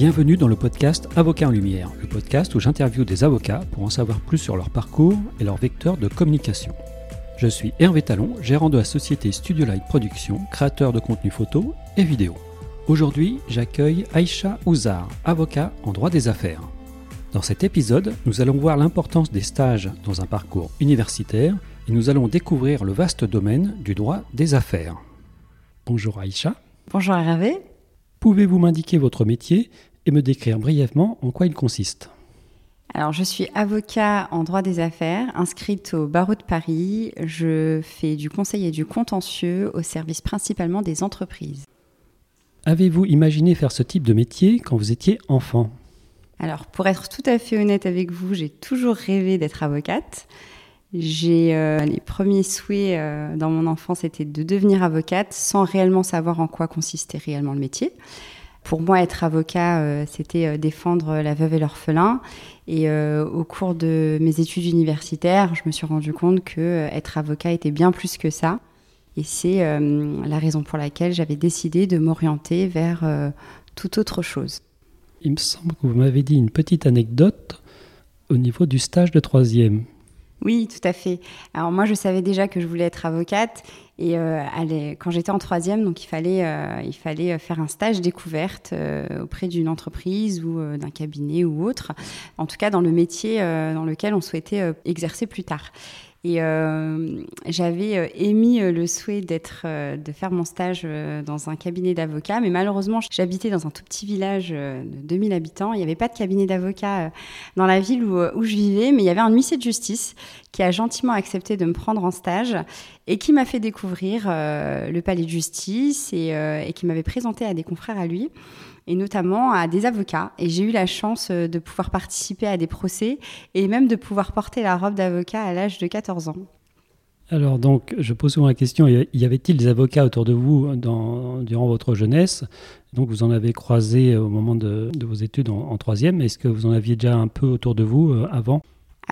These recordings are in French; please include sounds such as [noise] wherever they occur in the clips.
Bienvenue dans le podcast Avocat en Lumière, le podcast où j'interviewe des avocats pour en savoir plus sur leur parcours et leur vecteur de communication. Je suis Hervé Talon, gérant de la société Studio Light Production, créateur de contenu photo et vidéo. Aujourd'hui, j'accueille Aïcha Ouzar, avocat en droit des affaires. Dans cet épisode, nous allons voir l'importance des stages dans un parcours universitaire et nous allons découvrir le vaste domaine du droit des affaires. Bonjour Aïcha. Bonjour Hervé. Pouvez-vous m'indiquer votre métier et me décrire brièvement en quoi il consiste alors, je suis avocat en droit des affaires, inscrite au barreau de Paris. Je fais du conseil et du contentieux au service principalement des entreprises. Avez-vous imaginé faire ce type de métier quand vous étiez enfant? Alors, pour être tout à fait honnête avec vous, j'ai toujours rêvé d'être avocate. J'ai euh, les premiers souhaits euh, dans mon enfance étaient de devenir avocate sans réellement savoir en quoi consistait réellement le métier. Pour moi, être avocat, euh, c'était défendre la veuve et l'orphelin. Et au cours de mes études universitaires, je me suis rendu compte que être avocat était bien plus que ça. Et c'est la raison pour laquelle j'avais décidé de m'orienter vers toute autre chose. Il me semble que vous m'avez dit une petite anecdote au niveau du stage de troisième. Oui, tout à fait. Alors moi, je savais déjà que je voulais être avocate et euh, quand j'étais en troisième, donc il fallait, euh, fallait faire un stage découverte euh, auprès d'une entreprise ou d'un cabinet ou autre, en tout cas dans le métier dans lequel on souhaitait exercer plus tard. Et euh, j'avais euh, émis euh, le souhait d'être, de faire mon stage dans un cabinet d'avocats, mais malheureusement, j'habitais dans un tout petit village de 2000 habitants. Il n'y avait pas de cabinet d'avocats dans la ville où, je vivais, mais il y avait un huissier de justice qui a gentiment accepté de me prendre en stage et qui m'a fait découvrir le palais de justice et qui m'avait présenté à des confrères à lui et notamment à des avocats. Et j'ai eu la chance euh, de pouvoir participer à des procès et même de pouvoir porter la robe d'avocat à l'âge de 14 ans. Alors donc, je pose souvent la question, y avait-il des avocats autour de vous durant votre jeunesse? Donc vous en avez croisé au moment de, vos études en, en troisième. Est-ce que vous en aviez déjà un peu autour de vous euh, avant?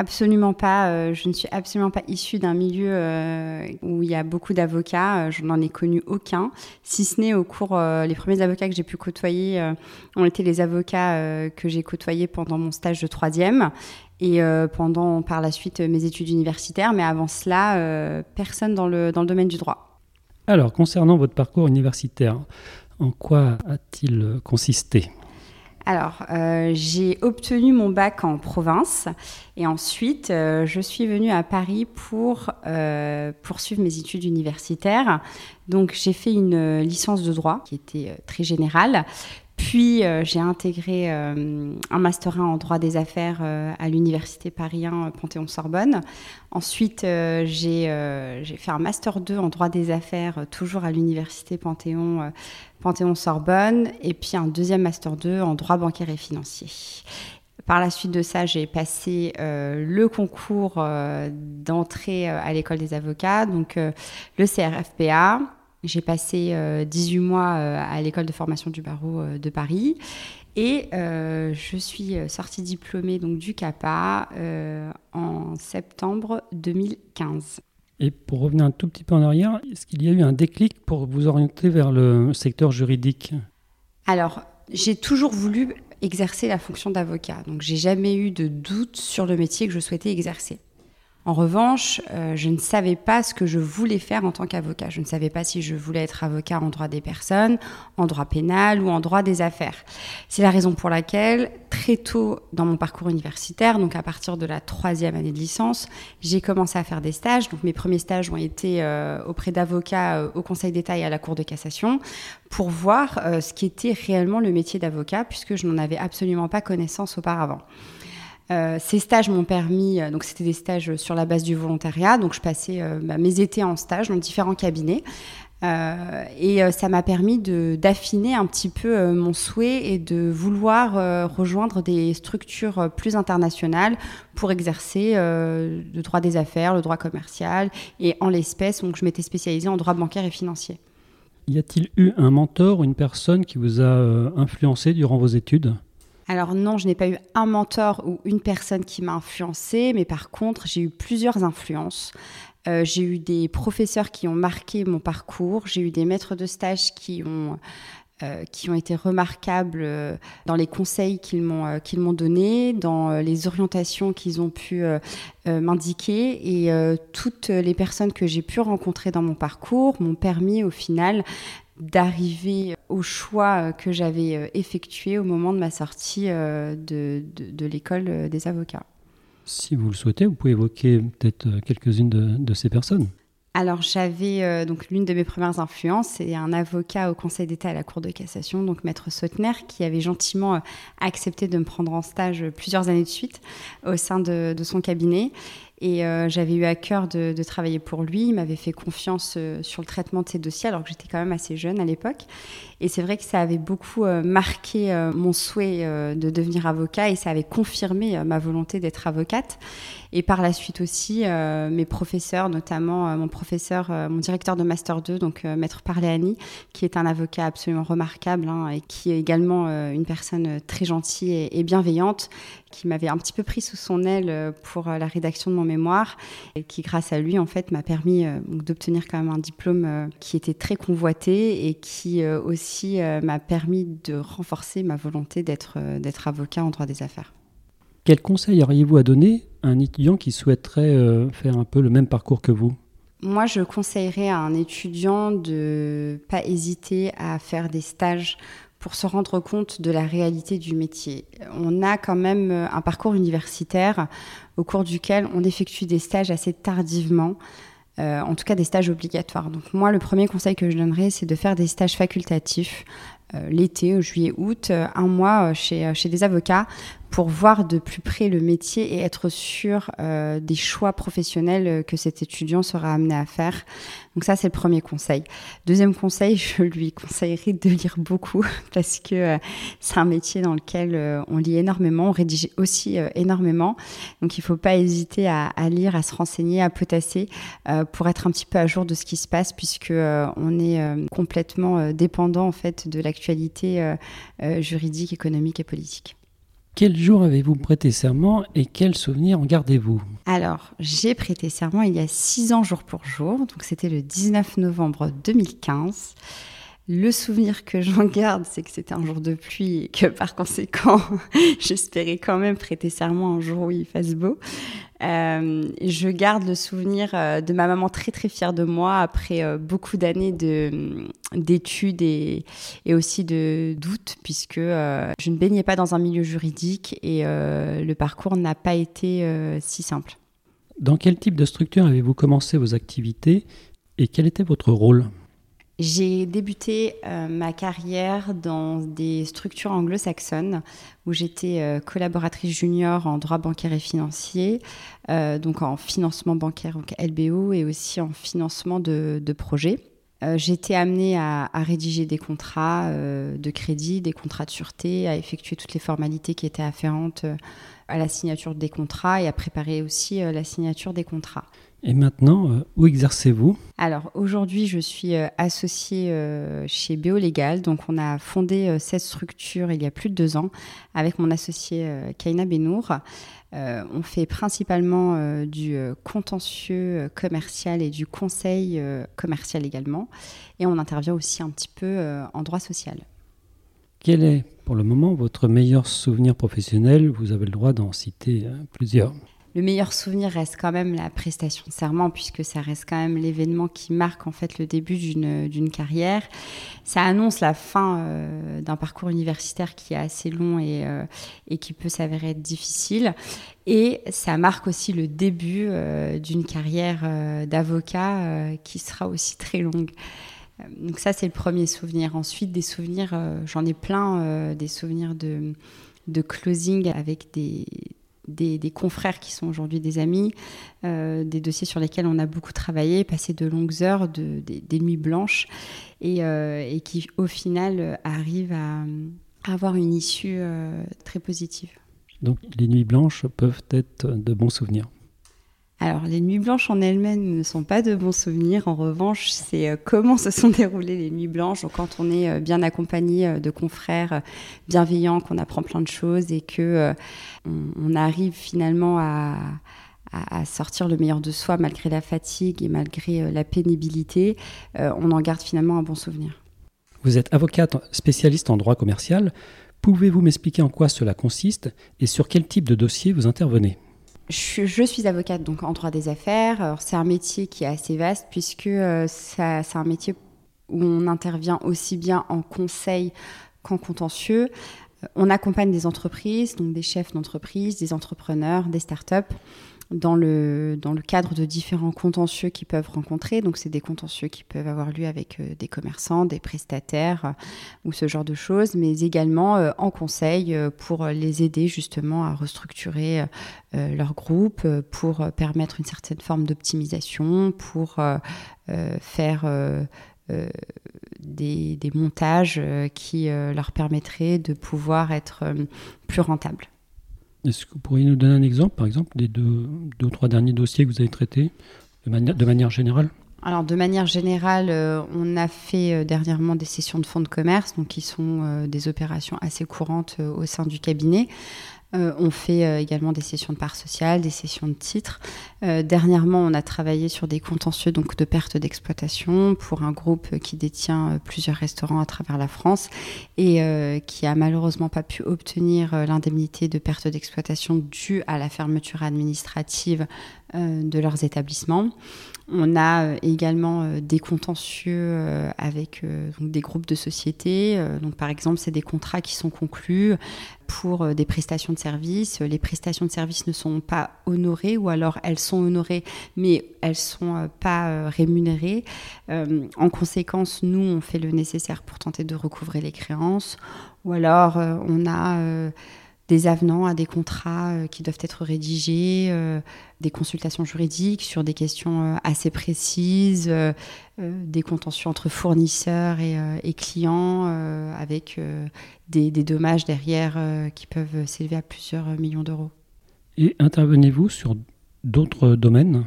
Absolument pas. Euh, je ne suis absolument pas issue d'un milieu euh, où il y a beaucoup d'avocats. Euh, je n'en ai connu aucun, si ce n'est au cours. les premiers avocats que j'ai pu côtoyer ont été les avocats que j'ai côtoyés pendant mon stage de troisième et pendant par la suite mes études universitaires. Mais avant cela, personne dans le, dans le domaine du droit. Alors, concernant votre parcours universitaire, en quoi a-t-il consisté? Alors, euh, j'ai obtenu mon bac en province et ensuite euh, je suis venue à Paris pour euh, poursuivre mes études universitaires. Donc, j'ai fait une licence de droit qui était très générale. Puis j'ai intégré un master 1 en droit des affaires à l'université Paris 1 Panthéon-Sorbonne. Ensuite j'ai fait un master 2 en droit des affaires toujours à l'université Panthéon Panthéon-Sorbonne, et puis un deuxième Master 2 en droit bancaire et financier. Par la suite de ça, j'ai passé euh, le concours euh, d'entrée euh, à l'école des avocats, donc le CRFPA. J'ai passé 18 mois à l'école de formation du barreau de Paris. Et je suis sortie diplômée donc, du CAPA en septembre 2015. Et pour revenir un tout petit peu en arrière, est-ce qu'il y a eu un déclic pour vous orienter vers le secteur juridique? Alors, j'ai toujours voulu exercer la fonction d'avocat. Donc, j'ai jamais eu de doute sur le métier que je souhaitais exercer. En revanche, euh, je ne savais pas ce que je voulais faire en tant qu'avocat. Je ne savais pas si je voulais être avocat en droit des personnes, en droit pénal ou en droit des affaires. C'est la raison pour laquelle, très tôt dans mon parcours universitaire, donc à partir de la troisième année de licence, j'ai commencé à faire des stages. Donc mes premiers stages ont été euh, auprès d'avocats euh, au Conseil d'État et à la Cour de cassation pour voir ce qu'était réellement le métier d'avocat, puisque je n'en avais absolument pas connaissance auparavant. Euh, ces stages m'ont permis, euh, donc c'était des stages sur la base du volontariat, donc je passais euh, bah, mes étés en stage dans différents cabinets. et ça m'a permis d'affiner un petit peu mon souhait et de vouloir rejoindre des structures plus internationales pour exercer le droit des affaires, le droit commercial et en l'espèce, donc je m'étais spécialisée en droit bancaire et financier. Y a-t-il eu un mentor ou une personne qui vous a influencé durant vos études? Alors non, je n'ai pas eu un mentor ou une personne qui m'a influencé, mais par contre, j'ai eu plusieurs influences. Euh, j'ai eu des professeurs qui ont marqué mon parcours, j'ai eu des maîtres de stage qui ont qui ont été remarquables dans les conseils qu'ils m'ont qu'ils m'ont donnés, dans les orientations qu'ils ont pu m'indiquer et toutes les personnes que j'ai pu rencontrer dans mon parcours m'ont permis au final d'arriver au choix que j'avais effectué au moment de ma sortie de, de l'école des avocats. Si vous le souhaitez, vous pouvez évoquer peut-être euh, quelques-unes de, ces personnes. Alors j'avais euh, donc l'une de mes premières influences, c'est un avocat au Conseil d'État à la Cour de cassation, donc Maître Sautner, qui avait gentiment euh, accepté de me prendre en stage plusieurs années de suite au sein de, de son cabinet. Et euh, j'avais eu à cœur de, travailler pour lui. Il m'avait fait confiance euh, sur le traitement de ses dossiers, alors que j'étais quand même assez jeune à l'époque. Et c'est vrai que ça avait beaucoup euh, marqué mon souhait de devenir avocat et ça avait confirmé ma volonté d'être avocate. Et par la suite aussi, mes professeurs, notamment mon professeur, mon directeur de Master 2, donc Maître Parléani, qui est un avocat absolument remarquable hein, et qui est également une personne très gentille et, bienveillante, qui m'avait un petit peu pris sous son aile pour la rédaction de mon mémoire et qui, grâce à lui, en fait, m'a permis euh, d'obtenir quand même un diplôme euh, qui était très convoité et qui euh, aussi m'a permis de renforcer ma volonté d'être d'être avocat en droit des affaires. Quel conseil auriez-vous à donner à un étudiant qui souhaiterait faire un peu le même parcours que vous? Moi, je conseillerais à un étudiant de pas hésiter à faire des stages pour se rendre compte de la réalité du métier. On a quand même euh, un parcours universitaire au cours duquel on effectue des stages assez tardivement. Euh, en tout cas des stages obligatoires. Donc moi, le premier conseil que je donnerais, c'est de faire des stages facultatifs euh, l'été, juillet, août, un mois chez des avocats pour voir de plus près le métier et être sûr euh, des choix professionnels que cet étudiant sera amené à faire. Donc ça, c'est le premier conseil. Deuxième conseil, [laughs] je lui conseillerais de lire beaucoup [laughs] parce que euh, c'est un métier dans lequel euh, on lit énormément, on rédige aussi énormément. Donc il ne faut pas hésiter à, à, lire, à se renseigner, à potasser pour être un petit peu à jour de ce qui se passe puisque on est complètement dépendant en fait de l'actualité juridique, économique et politique. Quel jour avez-vous prêté serment et quels souvenirs en gardez-vous? Alors, j'ai prêté serment il y a six ans jour pour jour, donc c'était le 19 novembre 2015. Le souvenir que j'en garde, c'est que c'était un jour de pluie et que par conséquent, [laughs] j'espérais quand même prêter serment un jour où il fasse beau. Euh, je garde le souvenir euh, de ma maman très très fière de moi après euh, beaucoup d'années d'études et, et, aussi de doutes puisque je ne baignais pas dans un milieu juridique et le parcours n'a pas été si simple. Dans quel type de structure avez-vous commencé vos activités et quel était votre rôle? J'ai débuté euh, ma carrière dans des structures anglo-saxonnes où j'étais euh, collaboratrice junior en droit bancaire et financier, euh, donc en financement bancaire, donc LBO, et aussi en financement de, projets. J'étais amenée à, à, rédiger des contrats de crédit, des contrats de sûreté, à effectuer toutes les formalités qui étaient afférentes à la signature des contrats et à préparer aussi la signature des contrats. Et maintenant, euh, où exercez-vous? Alors aujourd'hui, je suis euh, associée euh, chez Béolégal. Donc on a fondé cette structure il y a plus de deux ans avec mon associé Kaina Benour. on fait principalement du contentieux commercial et du conseil commercial également. Et on intervient aussi un petit peu en droit social. Quel est pour le moment votre meilleur souvenir professionnel? Vous avez le droit d'en citer plusieurs le meilleur souvenir reste quand même la prestation de serment, puisque ça reste quand même l'événement qui marque en fait le début d'une carrière. Ça annonce la fin euh, d'un parcours universitaire qui est assez long et, euh, et qui peut s'avérer être difficile. Et ça marque aussi le début euh, d'une carrière d'avocat qui sera aussi très longue. Donc ça, c'est le premier souvenir. Ensuite, des souvenirs, j'en ai plein, des souvenirs de, de closing avec des, des, confrères qui sont aujourd'hui des amis, euh, des dossiers sur lesquels on a beaucoup travaillé, passé de longues heures, de, des, nuits blanches, et, euh, qui au final arrivent à, avoir une issue euh, très positive. Donc les nuits blanches peuvent être de bons souvenirs. Alors, les nuits blanches en elles-mêmes ne sont pas de bons souvenirs. En revanche, c'est euh, comment se sont [laughs] déroulées les nuits blanches quand on est euh, bien accompagné euh, de confrères bienveillants, qu'on apprend plein de choses et que on, arrive finalement à, sortir le meilleur de soi malgré la fatigue et malgré la pénibilité. on en garde finalement un bon souvenir. Vous êtes avocate spécialiste en droit commercial. Pouvez-vous m'expliquer en quoi cela consiste et sur quel type de dossier vous intervenez? Je, suis avocate donc en droit des affaires. C'est un métier qui est assez vaste puisque euh, c'est un métier où on intervient aussi bien en conseil qu'en contentieux. Euh, on accompagne des entreprises, donc des chefs d'entreprise, des entrepreneurs, des startups dans le, dans le cadre de différents contentieux qu'ils peuvent rencontrer. Donc, c'est des contentieux qui peuvent avoir lieu avec euh, des commerçants, des prestataires euh, ou ce genre de choses, mais également euh, en conseil pour les aider justement à restructurer leur groupe, pour permettre une certaine forme d'optimisation, pour faire des, des, montages qui leur permettraient de pouvoir être plus rentables. Est-ce que vous pourriez nous donner un exemple, par exemple, des deux, ou trois derniers dossiers que vous avez traités de, manière, de manière générale? Alors de manière générale, euh, on a fait euh, dernièrement des sessions de fonds de commerce, donc qui sont euh, des opérations assez courantes au sein du cabinet. Euh, on fait euh, également des sessions de parts sociales, des sessions de titres. Euh, dernièrement, on a travaillé sur des contentieux donc de perte d'exploitation pour un groupe qui détient plusieurs restaurants à travers la France et qui a malheureusement pas pu obtenir l'indemnité de perte d'exploitation due à la fermeture administrative de leurs établissements. On a également des contentieux avec des groupes de sociétés. donc, par exemple, c'est des contrats qui sont conclus pour euh, des prestations de services. Les prestations de services ne sont pas honorées ou alors elles sont honorées mais elles ne sont euh, pas euh, rémunérées. en conséquence, nous, on fait le nécessaire pour tenter de recouvrer les créances ou alors on a des avenants à des contrats euh, qui doivent être rédigés, euh, des consultations juridiques sur des questions euh, assez précises, des contentions entre fournisseurs et, clients, avec des, des, dommages derrière qui peuvent s'élever à plusieurs millions d'euros. Et intervenez-vous sur d'autres domaines?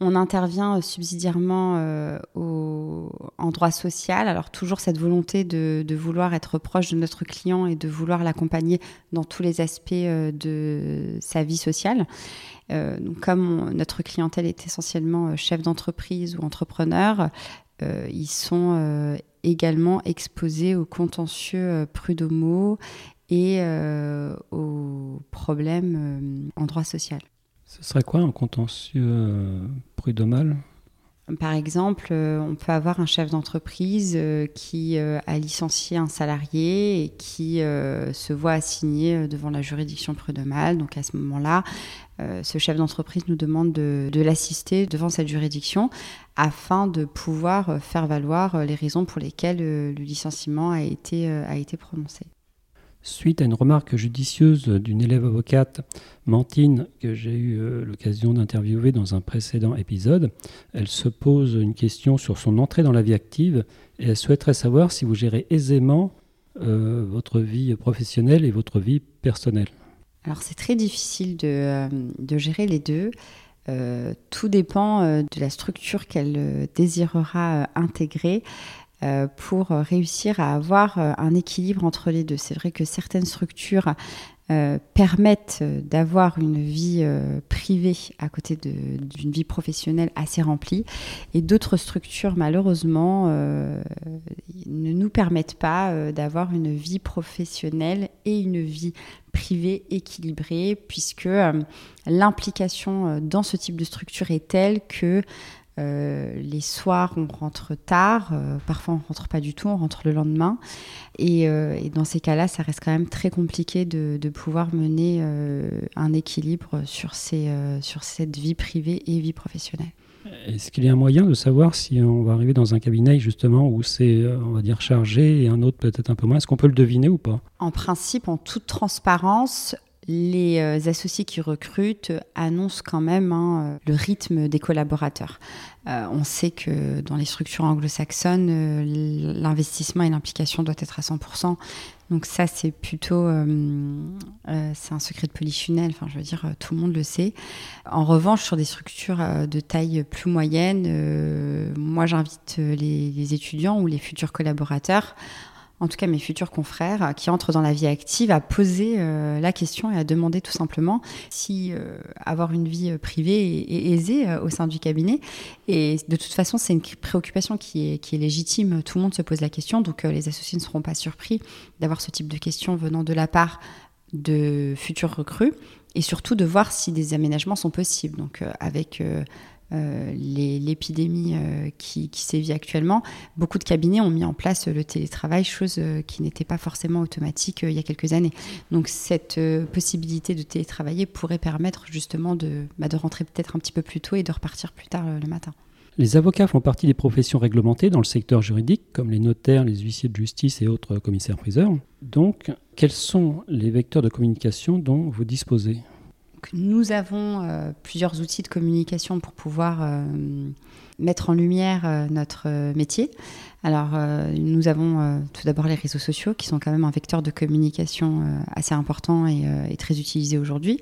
On intervient euh, subsidiairement euh, en droit social. Alors toujours cette volonté de, vouloir être proche de notre client et de vouloir l'accompagner dans tous les aspects euh, de sa vie sociale. comme notre clientèle est essentiellement chef d'entreprise ou entrepreneur, ils sont également exposés aux contentieux prud'homo et aux problèmes en droit social. Ce serait quoi un contentieux euh, prud'homal? Par exemple, euh, on peut avoir un chef d'entreprise euh, qui a licencié un salarié et qui se voit assigné devant la juridiction prud'homale. Donc à ce moment-là, ce chef d'entreprise nous demande de, l'assister devant cette juridiction afin de pouvoir faire valoir les raisons pour lesquelles le licenciement a été prononcé. Suite à une remarque judicieuse d'une élève avocate, Mantine, que j'ai eu euh, l'occasion d'interviewer dans un précédent épisode, elle se pose une question sur son entrée dans la vie active et elle souhaiterait savoir si vous gérez aisément euh, votre vie professionnelle et votre vie personnelle. Alors c'est très difficile de, euh, de, gérer les deux. tout dépend de la structure qu'elle désirera intégrer. Euh, pour réussir à avoir euh, un équilibre entre les deux. C'est vrai que certaines structures euh, permettent d'avoir une vie privée à côté d'une vie professionnelle assez remplie et d'autres structures malheureusement ne nous permettent pas d'avoir une vie professionnelle et une vie privée équilibrée puisque l'implication dans ce type de structure est telle que euh, les soirs, on rentre tard. Euh, parfois, on rentre pas du tout. On rentre le lendemain. Et, euh, dans ces cas-là, ça reste quand même très compliqué de, pouvoir mener un équilibre sur, ces, sur cette vie privée et vie professionnelle. Est-ce qu'il y a un moyen de savoir si on va arriver dans un cabinet justement où c'est, on va dire, chargé et un autre peut-être un peu moins? Est-ce qu'on peut le deviner ou pas? En principe, en toute transparence, les euh, associés qui recrutent annoncent quand même hein, le rythme des collaborateurs. Euh, on sait que dans les structures anglo-saxonnes, euh, l'investissement et l'implication doivent être à 100%. Donc ça, c'est plutôt, un secret de polychinelle. Enfin, je veux dire, tout le monde le sait. En revanche, sur des structures de taille plus moyenne, moi, j'invite les, étudiants ou les futurs collaborateurs en tout cas mes futurs confrères qui entrent dans la vie active, à poser la question et à demander tout simplement si avoir une vie privée est, aisée au sein du cabinet. Et de toute façon, c'est une préoccupation qui est, qui est légitime. Tout le monde se pose la question, donc les associés ne seront pas surpris d'avoir ce type de questions venant de la part de futurs recrues et surtout de voir si des aménagements sont possibles. Donc avec euh, l'épidémie euh, qui, sévit actuellement, beaucoup de cabinets ont mis en place le télétravail, chose euh, qui n'était pas forcément automatique il y a quelques années. Donc cette possibilité de télétravailler pourrait permettre justement bah, de rentrer peut-être un petit peu plus tôt et de repartir plus tard le matin. Les avocats font partie des professions réglementées dans le secteur juridique, comme les notaires, les huissiers de justice et autres commissaires-priseurs. Donc, quels sont les vecteurs de communication dont vous disposez? Nous avons euh, plusieurs outils de communication pour pouvoir euh, mettre en lumière euh, notre métier. Alors, nous avons tout d'abord les réseaux sociaux qui sont quand même un vecteur de communication assez important et, très utilisé aujourd'hui.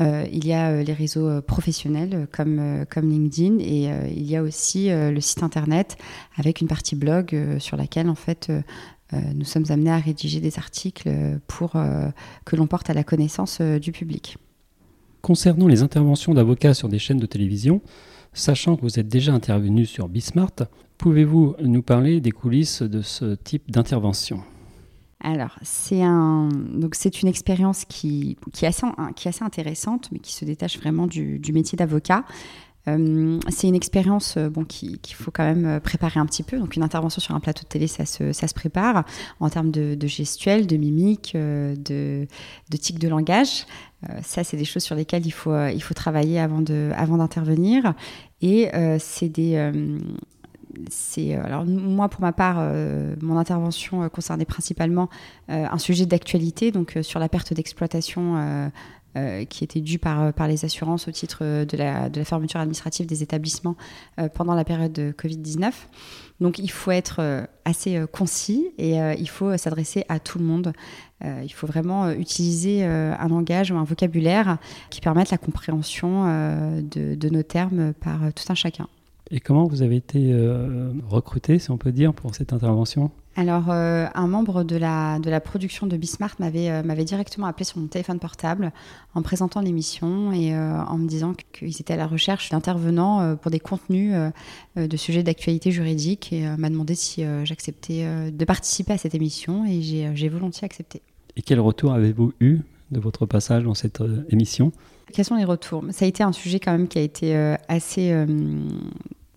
il y a les réseaux professionnels comme, comme LinkedIn et il y a aussi le site internet avec une partie blog sur laquelle en fait nous sommes amenés à rédiger des articles pour que l'on porte à la connaissance du public. Concernant les interventions d'avocats sur des chaînes de télévision, sachant que vous êtes déjà intervenu sur Bismart, pouvez-vous nous parler des coulisses de ce type d'intervention? Alors, c'est un, une expérience qui, qui, est assez, qui assez intéressante, mais qui se détache vraiment du, métier d'avocat. Euh, c'est une expérience euh, bon, qu'il faut quand même euh, préparer un petit peu. Donc, une intervention sur un plateau de télé, ça se, ça se prépare en termes de, de gestuelle, de mimique, de, de de langage. Ça, c'est des choses sur lesquelles il faut, il faut travailler avant d'intervenir. Avant Et c'est des. alors moi pour ma part mon intervention concernait principalement un sujet d'actualité donc sur la perte d'exploitation euh, qui était dû par, par les assurances au titre de la, de la fermeture administrative des établissements euh, pendant la période de Covid-19. Donc il faut être euh, assez concis et il faut s'adresser à tout le monde. il faut vraiment utiliser un langage ou un vocabulaire qui permette la compréhension de, nos termes par tout un chacun. Et comment vous avez été recruté, si on peut dire, pour cette intervention? Alors, euh, un membre de la, de la production de Bismart m'avait euh, m'avait directement appelé sur mon téléphone portable en présentant l'émission et euh, en me disant qu'ils étaient à la recherche d'intervenants pour des contenus de sujets d'actualité juridique et m'a demandé si j'acceptais de participer à cette émission et j'ai volontiers accepté. Et quel retour avez-vous eu de votre passage dans cette émission? Quels sont les retours? Ça a été un sujet quand même qui a été assez...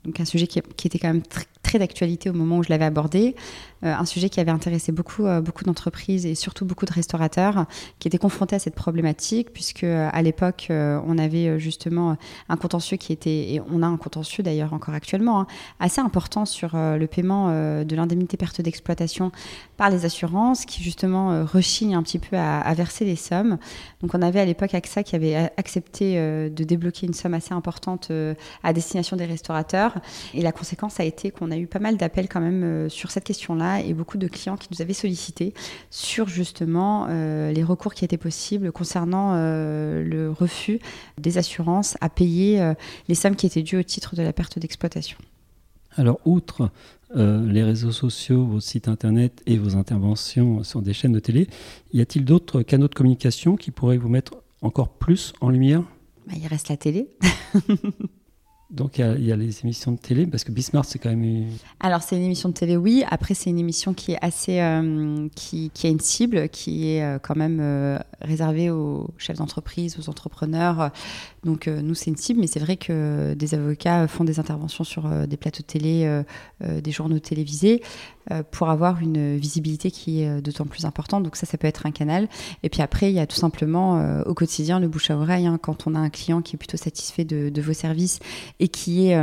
donc un sujet qui, qui était quand même très très d'actualité au moment où je l'avais abordé. Euh, un sujet qui avait intéressé beaucoup, euh, beaucoup d'entreprises et surtout beaucoup de restaurateurs qui étaient confrontés à cette problématique, puisque euh, à l'époque, on avait justement un contentieux qui était, et on a un contentieux d'ailleurs encore actuellement, hein, assez important sur le paiement de l'indemnité perte d'exploitation par les assurances, qui justement rechignent un petit peu à, verser les sommes. Donc on avait à l'époque AXA qui avait accepté de débloquer une somme assez importante à destination des restaurateurs, et la conséquence a été qu'on a eu pas mal d'appels quand même sur cette question-là et beaucoup de clients qui nous avaient sollicité sur justement euh, les recours qui étaient possibles concernant euh, le refus des assurances à payer euh, les sommes qui étaient dues au titre de la perte d'exploitation. Alors, outre les réseaux sociaux, vos sites internet et vos interventions sur des chaînes de télé, y a-t-il d'autres canaux de communication qui pourraient vous mettre encore plus en lumière? Bah, Il reste la télé. [laughs] Donc il y, a les émissions de télé, parce que Bismarck c'est quand même... Alors c'est une émission de télé, oui. Après c'est une émission qui est assez... Euh, qui, a une cible, qui est euh, quand même euh, réservée aux chefs d'entreprise, aux entrepreneurs. Donc nous c'est une cible, mais c'est vrai que des avocats font des interventions sur des plateaux de télé, des journaux télévisés. Pour avoir une visibilité qui est d'autant plus importante. Donc ça, ça peut être un canal. Et puis après, il y a tout simplement au quotidien le bouche à oreille. Hein, quand on a un client qui est plutôt satisfait de, vos services et qui est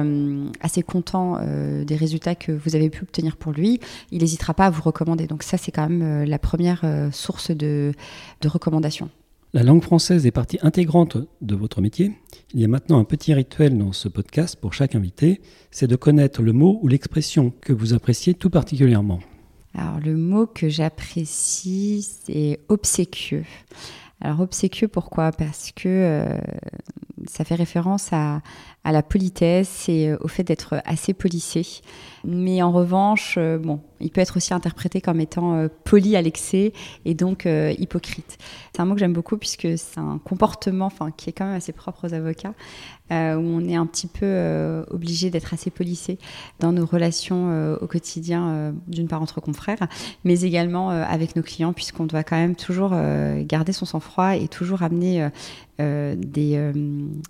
assez content des résultats que vous avez pu obtenir pour lui, il n'hésitera pas à vous recommander. Donc ça, c'est quand même la première source de, de recommandation. La langue française est partie intégrante de votre métier. Il y a maintenant un petit rituel dans ce podcast pour chaque invité, c'est de connaître le mot ou l'expression que vous appréciez tout particulièrement. Alors le mot que j'apprécie, c'est obséquieux. Alors obséquieux, pourquoi? Parce que euh, ça fait référence à, à la politesse et au fait d'être assez policé. Mais en revanche, bon, il peut être aussi interprété comme étant poli à l'excès et donc hypocrite. C'est un mot que j'aime beaucoup puisque c'est un comportement qui est quand même assez propre aux avocats, où on est un petit peu obligé d'être assez policé dans nos relations au quotidien, d'une part entre confrères, mais également avec nos clients, puisqu'on doit quand même toujours garder son sang-froid et toujours amener euh, des euh,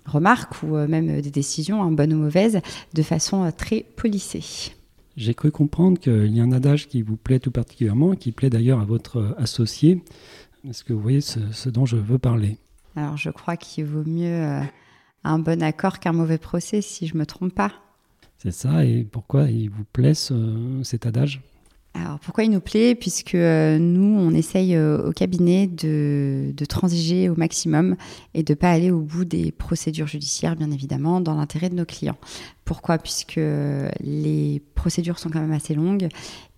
remarques ou euh, même des décisions, hein, bonnes ou mauvaises, de façon très polissée. J'ai cru comprendre qu'il y a un adage qui vous plaît tout particulièrement, qui plaît d'ailleurs à votre associé. Est-ce que vous voyez ce, dont je veux parler? Alors je crois qu'il vaut mieux un bon accord qu'un mauvais procès, si je ne me trompe pas. C'est ça, et pourquoi il vous plaît cet adage? Alors pourquoi il nous plaît? Puisque euh, nous, on essaye euh, au cabinet de, transiger au maximum et de ne pas aller au bout des procédures judiciaires, bien évidemment, dans l'intérêt de nos clients. Pourquoi? Puisque les procédures sont quand même assez longues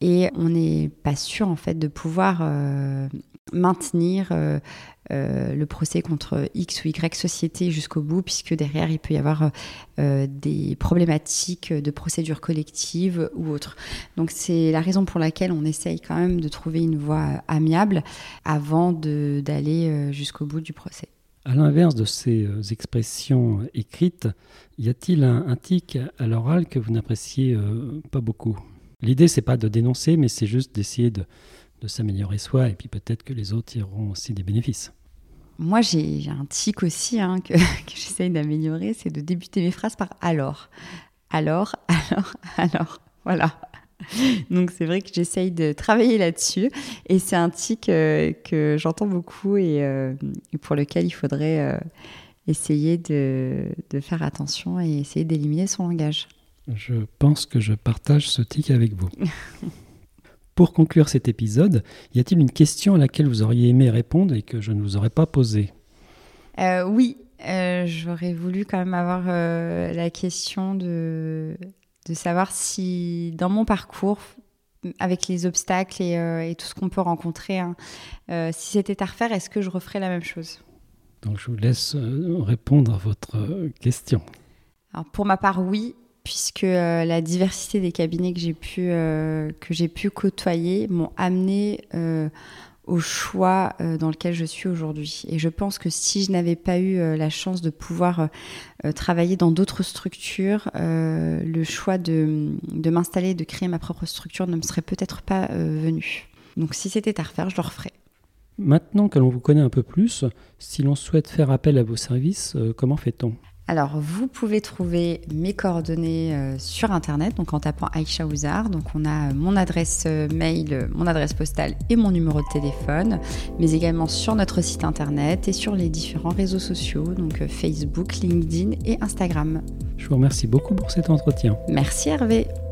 et on n'est pas sûr en fait de pouvoir euh, maintenir euh, le procès contre X ou Y société jusqu'au bout, puisque derrière, il peut y avoir euh, des problématiques de procédure collective ou autre. Donc c'est la raison pour laquelle on essaye quand même de trouver une voie amiable avant d'aller euh, jusqu'au bout du procès. À l'inverse de ces expressions écrites, y a-t-il un, tic à l'oral que vous n'appréciez pas beaucoup? L'idée, c'est pas de dénoncer, mais c'est juste d'essayer de, de s'améliorer soi, et puis peut-être que les autres tireront aussi des bénéfices moi, j'ai un tic aussi hein, [laughs] que, j'essaye d'améliorer, c'est de débuter mes phrases par alors. Alors, [laughs] alors, alors. Voilà. Donc c'est vrai que j'essaye de travailler là-dessus et c'est un tic euh, que j'entends beaucoup et, euh, pour lequel il faudrait euh, essayer de, de, faire attention et essayer d'éliminer son langage. Je pense que je partage ce tic avec vous. [laughs] Pour conclure cet épisode, y a-t-il une question à laquelle vous auriez aimé répondre et que je ne vous aurais pas posée? Euh, Oui, euh, j'aurais voulu quand même avoir euh, la question de, de savoir si dans mon parcours, avec les obstacles et, tout ce qu'on peut rencontrer, hein, si c'était à refaire, est-ce que je referais la même chose? Donc je vous laisse répondre à votre question. Alors pour ma part, oui puisque euh, la diversité des cabinets que j'ai pu, euh, que j'ai pu côtoyer m'ont amené euh, au choix dans lequel je suis aujourd'hui. Et je pense que si je n'avais pas eu la chance de pouvoir travailler dans d'autres structures, le choix de, de m'installer, de créer ma propre structure ne me serait peut-être pas venu. Donc si c'était à refaire, je le referais. Maintenant que l'on vous connaît un peu plus, si l'on souhaite faire appel à vos services, comment fait-on? Alors, vous pouvez trouver mes coordonnées euh, sur Internet, donc en tapant Aïcha Ouzar. Donc, on a mon adresse euh, mail, mon adresse postale et mon numéro de téléphone, mais également sur notre site Internet et sur les différents réseaux sociaux, donc euh, Facebook, LinkedIn et Instagram. Je vous remercie beaucoup pour cet entretien. Merci Hervé.